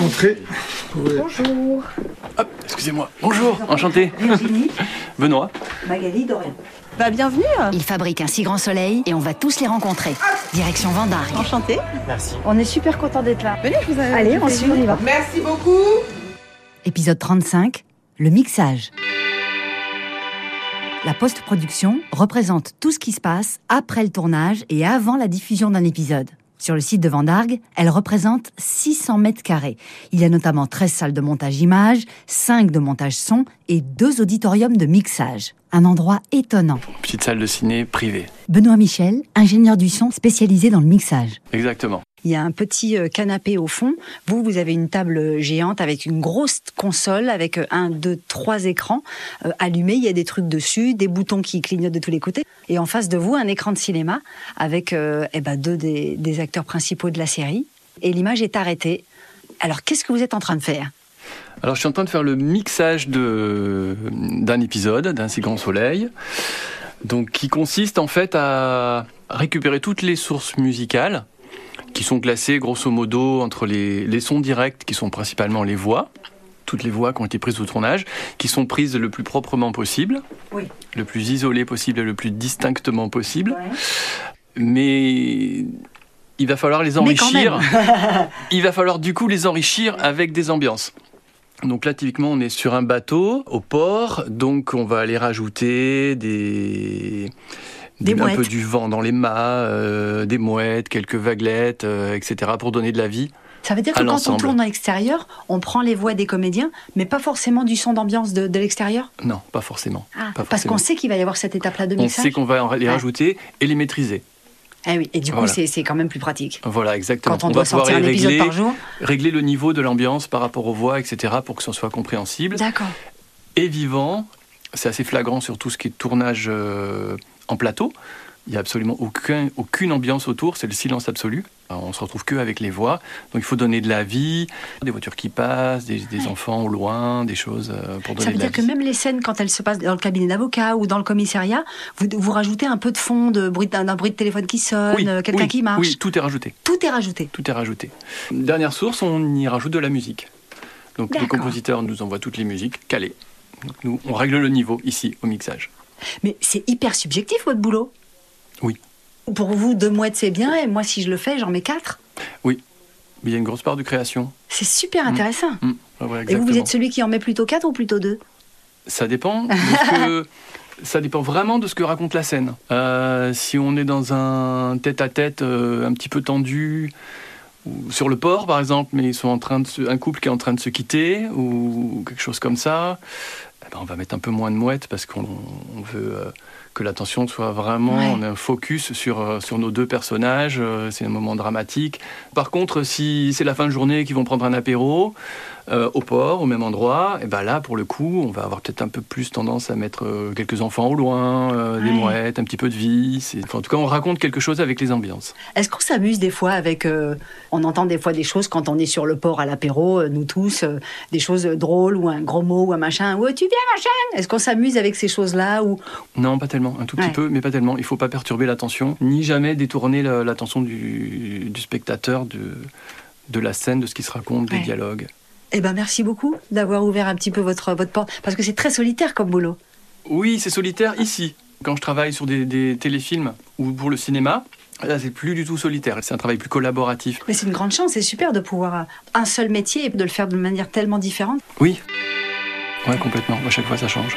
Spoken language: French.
Entrez. Bonjour. Hop, excusez-moi. Bonjour, enchanté. Virginie, Benoît. Magali, Dorian. Bah bienvenue. Ils fabriquent un si grand soleil et on va tous les rencontrer. Direction Vendargue. Enchantée. On est super content d'être là. Venez, je vous ai- Allez, on suit, on y va. Merci beaucoup. Épisode 35, le mixage. La post-production représente tout ce qui se passe après le tournage et avant la diffusion d'un épisode. Sur le site de Vendargue, elle représente 600 mètres carrés. Il y a notamment 13 salles de montage images, 5 de montage son et 2 auditoriums de mixage. Un endroit étonnant. Petite salle de ciné privée. Benoît Michel, ingénieur du son spécialisé dans le mixage. Exactement. Il y a un petit euh, canapé au fond. Vous, vous avez une table géante avec une grosse console avec euh, un, deux, trois écrans euh, allumés. Il y a des trucs dessus, des boutons qui clignotent de tous les côtés. Et en face de vous, un écran de cinéma avec euh, eh ben, deux des, acteurs principaux de la série. Et l'image est arrêtée. Alors, qu'est-ce que vous êtes en train de faire? Alors, je suis en train de faire le mixage d'un épisode, d'un si grand soleil, donc qui consiste en fait à récupérer toutes les sources musicales qui sont classées grosso modo entre les, les sons directs, qui sont principalement les voix, toutes les voix qui ont été prises au tournage, qui sont prises le plus proprement possible, Oui. le plus isolé possible et le plus distinctement possible. mais il va falloir les enrichir. il va falloir du coup les enrichir avec des ambiances. Donc là, typiquement, on est sur un bateau au port, donc on va aller rajouter des, Des un peu du vent dans les mâts, euh, des mouettes, quelques vaguelettes, euh, etc. pour donner de la vie. Ça veut dire que quand on tourne à l'extérieur, on prend les voix des comédiens, mais pas forcément du son d'ambiance de, de l'extérieur? Non, pas forcément. Ah, Pas Parce qu'on sait qu'il va y avoir cette étape-là de On mixage. sait qu'on va les rajouter et les maîtriser. Eh oui, et du coup, Voilà. c'est quand même plus pratique. Voilà, exactement. Quand on, doit sortir un épisode régler, par jour. régler le niveau de l'ambiance par rapport aux voix, etc. pour que ce soit compréhensible. D'accord. et vivant. C'est assez flagrant sur tout ce qui est tournage euh, plateau. Il n'y a absolument aucun, aucune ambiance autour, c'est le silence absolu. On se retrouve que avec les voix. Donc il faut donner de la vie, des voitures qui passent, des, des enfants au loin, des choses euh, pour donner Ça veut de la dire que vie. même les scènes, quand elles se passent dans le cabinet d'avocat ou dans le commissariat, vous, vous rajoutez un peu de fond, de bruit, d'un bruit de téléphone qui sonne, Oui, euh, quelqu'un oui, qui marche. Oui, tout est rajouté. Tout est rajouté. Tout est rajouté. Dernière source, on y rajoute de la musique. Donc les compositeurs nous envoient toutes les musiques calées. Donc nous, on règle le niveau ici au mixage. Mais c'est hyper subjectif, votre boulot. Oui. Pour vous, deux mouettes, c'est bien, et moi, si je le fais, j'en mets quatre. Mais il y a une grosse part de création. C'est super intéressant. Mm, ouais, Et vous, vous êtes celui qui en met plutôt quatre ou plutôt deux? Ça dépend. que- ça dépend vraiment de ce que raconte la scène. Euh, si on est dans un tête-à-tête euh, un petit peu tendu, ou sur le port par exemple, mais ils sont en train de se- un couple qui est en train de se quitter ou quelque chose comme ça, on va mettre un peu moins de mouettes parce qu'on on veut euh, que l'attention soit vraiment Ouais. on a un focus sur euh, sur nos deux personnages. euh, c'est un moment dramatique. Par contre, si c'est la fin de journée qu'ils vont prendre un apéro euh, au port, au même endroit, et ben là, pour le coup, on va avoir peut-être un peu plus tendance à mettre quelques enfants au loin, euh, des mouettes, un petit peu de vie. Enfin, en tout cas, on raconte quelque chose avec les ambiances. Est-ce qu'on s'amuse des fois avec... euh, on entend des fois des choses quand on est sur le port à l'apéro, nous tous, des choses drôles ou un gros mot ou un machin. Ouais, tu viens, machin Est-ce qu'on s'amuse avec ces choses-là ou... Non, pas tellement, un tout petit Ouais. peu, mais pas tellement. Il faut pas perturber l'attention, ni jamais détourner la- l'attention du, du spectateur de, de la scène, de ce qui se raconte, des dialogues. Eh ben, merci beaucoup d'avoir ouvert un petit peu votre, votre porte. Parce que c'est très solitaire comme boulot. Oui, c'est solitaire ici. Quand je travaille sur des, des téléfilms ou pour le cinéma, là, c'est plus du tout solitaire. C'est un travail plus collaboratif. Mais c'est une grande chance, c'est super de pouvoir un seul métier et de le faire de manière tellement différente. Oui. Ouais, complètement. À chaque fois, ça change.